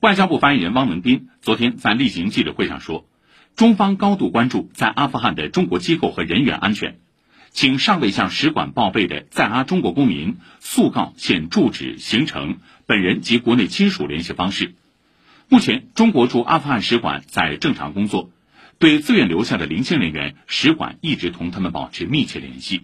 外交部发言人汪文斌昨天在例行记者会上说中方高度关注在阿富汗的中国机构和人员安全请尚未向使馆报备的在阿中国公民速告现住址行程本人及国内亲属联系方式。目前中国驻阿富汗使馆在正常工作对自愿留下的零星人员使馆一直同他们保持密切联系。